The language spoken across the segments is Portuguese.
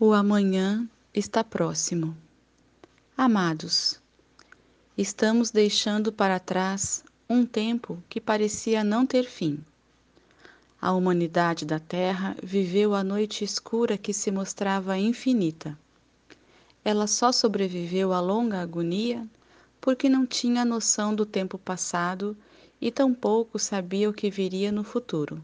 O amanhã está próximo. Amados, estamos deixando para trás um tempo que parecia não ter fim. A humanidade da Terra viveu a noite escura que se mostrava infinita. Ela só sobreviveu à longa agonia porque não tinha noção do tempo passado e tampouco sabia o que viria no futuro.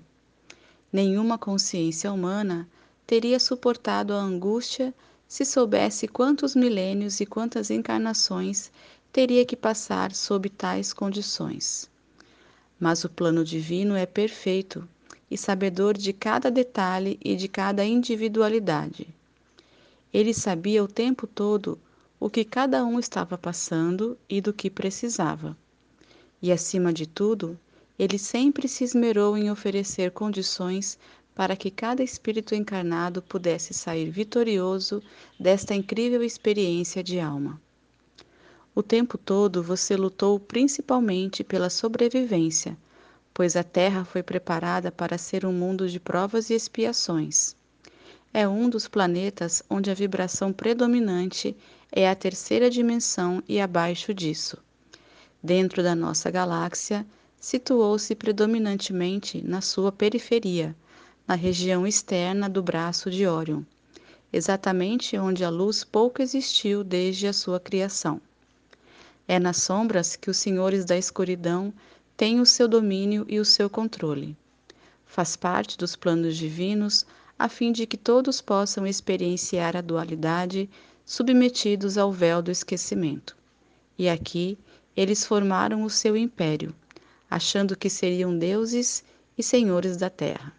Nenhuma consciência humana teria suportado a angústia se soubesse quantos milênios e quantas encarnações teria que passar sob tais condições. Mas o plano divino é perfeito e sabedor de cada detalhe e de cada individualidade. Ele sabia o tempo todo o que cada um estava passando e do que precisava. E, acima de tudo, ele sempre se esmerou em oferecer condições para que cada espírito encarnado pudesse sair vitorioso desta incrível experiência de alma. O tempo todo você lutou principalmente pela sobrevivência, pois a Terra foi preparada para ser um mundo de provas e expiações. É um dos planetas onde a vibração predominante é a terceira dimensão e abaixo disso. Dentro da nossa galáxia, situou-se predominantemente na sua periferia, na região externa do braço de Órion, exatamente onde a luz pouco existiu desde a sua criação. É nas sombras que os senhores da escuridão têm o seu domínio e o seu controle. Faz parte dos planos divinos a fim de que todos possam experienciar a dualidade submetidos ao véu do esquecimento. E aqui eles formaram o seu império, achando que seriam deuses e senhores da terra.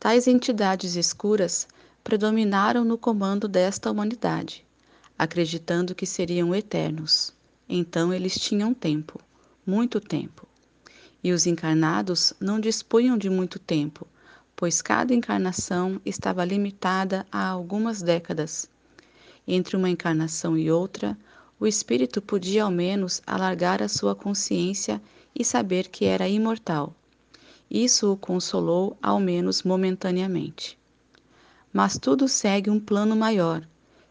Tais entidades escuras predominaram no comando desta humanidade, acreditando que seriam eternos. Então eles tinham tempo, muito tempo. E os encarnados não dispunham de muito tempo, pois cada encarnação estava limitada a algumas décadas. Entre uma encarnação e outra, o espírito podia ao menos alargar a sua consciência e saber que era imortal isso o consolou, ao menos momentaneamente. Mas tudo segue um plano maior,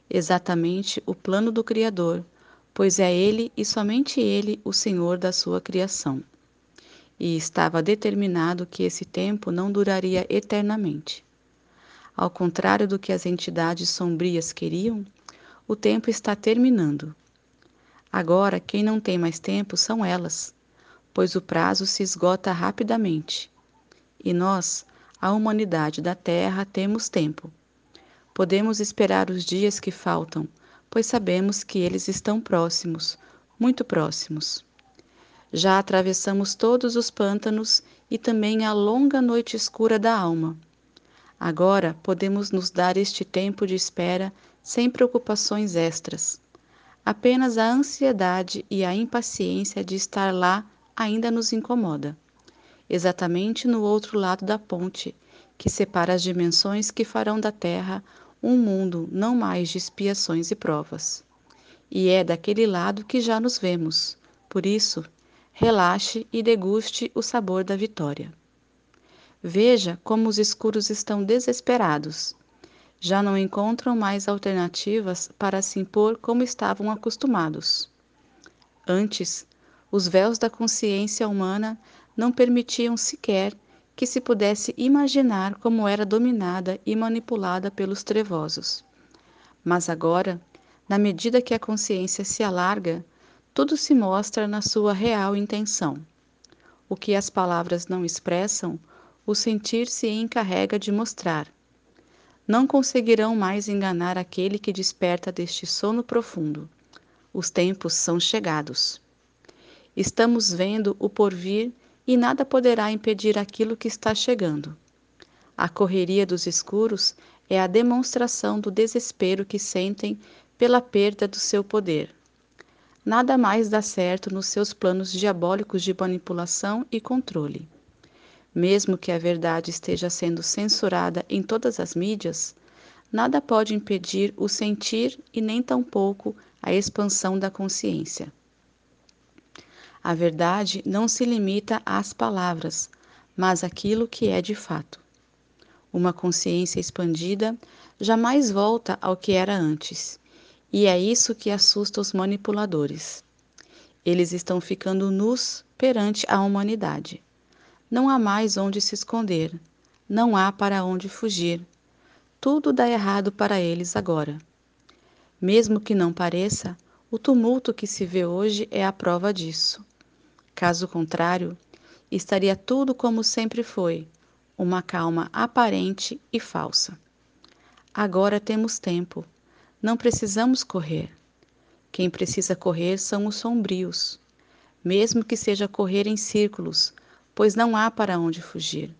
exatamente o plano do Criador, pois é Ele e somente Ele o Senhor da sua criação. E estava determinado que esse tempo não duraria eternamente. Ao contrário do que as entidades sombrias queriam, o tempo está terminando. Agora, quem não tem mais tempo são elas pois o prazo se esgota rapidamente. E nós, a humanidade da Terra, temos tempo. Podemos esperar os dias que faltam, pois sabemos que eles estão próximos, muito próximos. Já atravessamos todos os pântanos e também a longa noite escura da alma. Agora podemos nos dar este tempo de espera sem preocupações extras. Apenas a ansiedade e a impaciência de estar lá ainda nos incomoda, exatamente no outro lado da ponte, que separa as dimensões que farão da Terra um mundo não mais de expiações e provas. E é daquele lado que já nos vemos. Por isso, relaxe e deguste o sabor da vitória. Veja como os escuros estão desesperados. Já não encontram mais alternativas para se impor como estavam acostumados. Antes, os véus da consciência humana não permitiam sequer que se pudesse imaginar como era dominada e manipulada pelos trevosos. Mas agora, na medida que a consciência se alarga, tudo se mostra na sua real intenção. O que as palavras não expressam, o sentir se encarrega de mostrar. Não conseguirão mais enganar aquele que desperta deste sono profundo. Os tempos são chegados. Estamos vendo o porvir e nada poderá impedir aquilo que está chegando. A correria dos escuros é a demonstração do desespero que sentem pela perda do seu poder. Nada mais dá certo nos seus planos diabólicos de manipulação e controle. Mesmo que a verdade esteja sendo censurada em todas as mídias, nada pode impedir o sentir e nem tampouco a expansão da consciência. A verdade não se limita às palavras, mas àquilo que é de fato. Uma consciência expandida jamais volta ao que era antes, e é isso que assusta os manipuladores. Eles estão ficando nus perante a humanidade. Não há mais onde se esconder, não há para onde fugir. Tudo dá errado para eles agora. Mesmo que não pareça, o tumulto que se vê hoje é a prova disso. Caso contrário, estaria tudo como sempre foi, uma calma aparente e falsa. Agora temos tempo, não precisamos correr. Quem precisa correr são os sombrios, mesmo que seja correr em círculos, pois não há para onde fugir.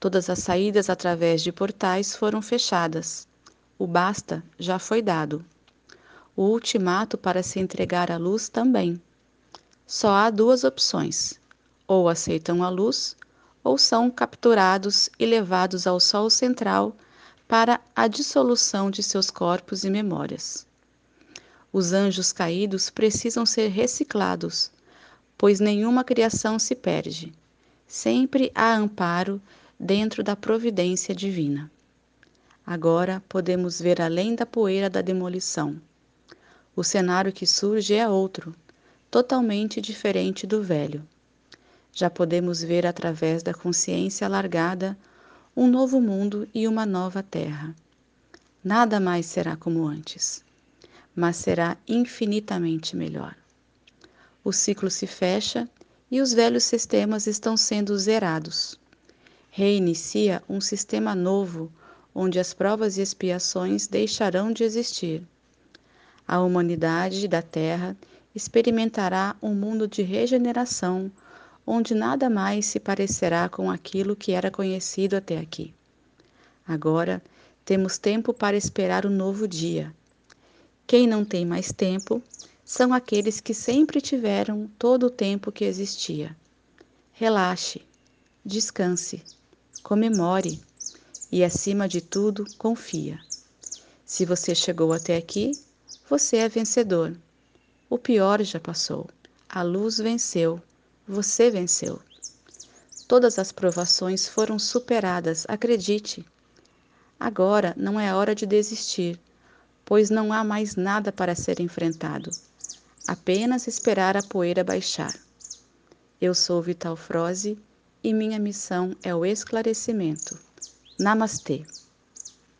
Todas as saídas através de portais foram fechadas. O basta já foi dado. O ultimato para se entregar à luz também. Só há duas opções: ou aceitam a luz, ou são capturados e levados ao Sol central para a dissolução de seus corpos e memórias. Os anjos caídos precisam ser reciclados, pois nenhuma criação se perde. Sempre há amparo dentro da providência divina. Agora podemos ver além da poeira da demolição. O cenário que surge é outro, totalmente diferente do velho. Já podemos ver através da consciência alargada um novo mundo e uma nova terra. Nada mais será como antes, mas será infinitamente melhor. O ciclo se fecha e os velhos sistemas estão sendo zerados reinicia um sistema novo onde as provas e expiações deixarão de existir. A humanidade da Terra experimentará um mundo de regeneração onde nada mais se parecerá com aquilo que era conhecido até aqui. Agora temos tempo para esperar o novo dia. Quem não tem mais tempo são aqueles que sempre tiveram todo o tempo que existia. Relaxe, descanse comemore e, acima de tudo, confia. Se você chegou até aqui, você é vencedor. O pior já passou. A luz venceu. Você venceu. Todas as provações foram superadas, acredite. Agora não é hora de desistir, pois não há mais nada para ser enfrentado. Apenas esperar a poeira baixar. Eu sou Vital Froze e minha missão é o esclarecimento. Namastê!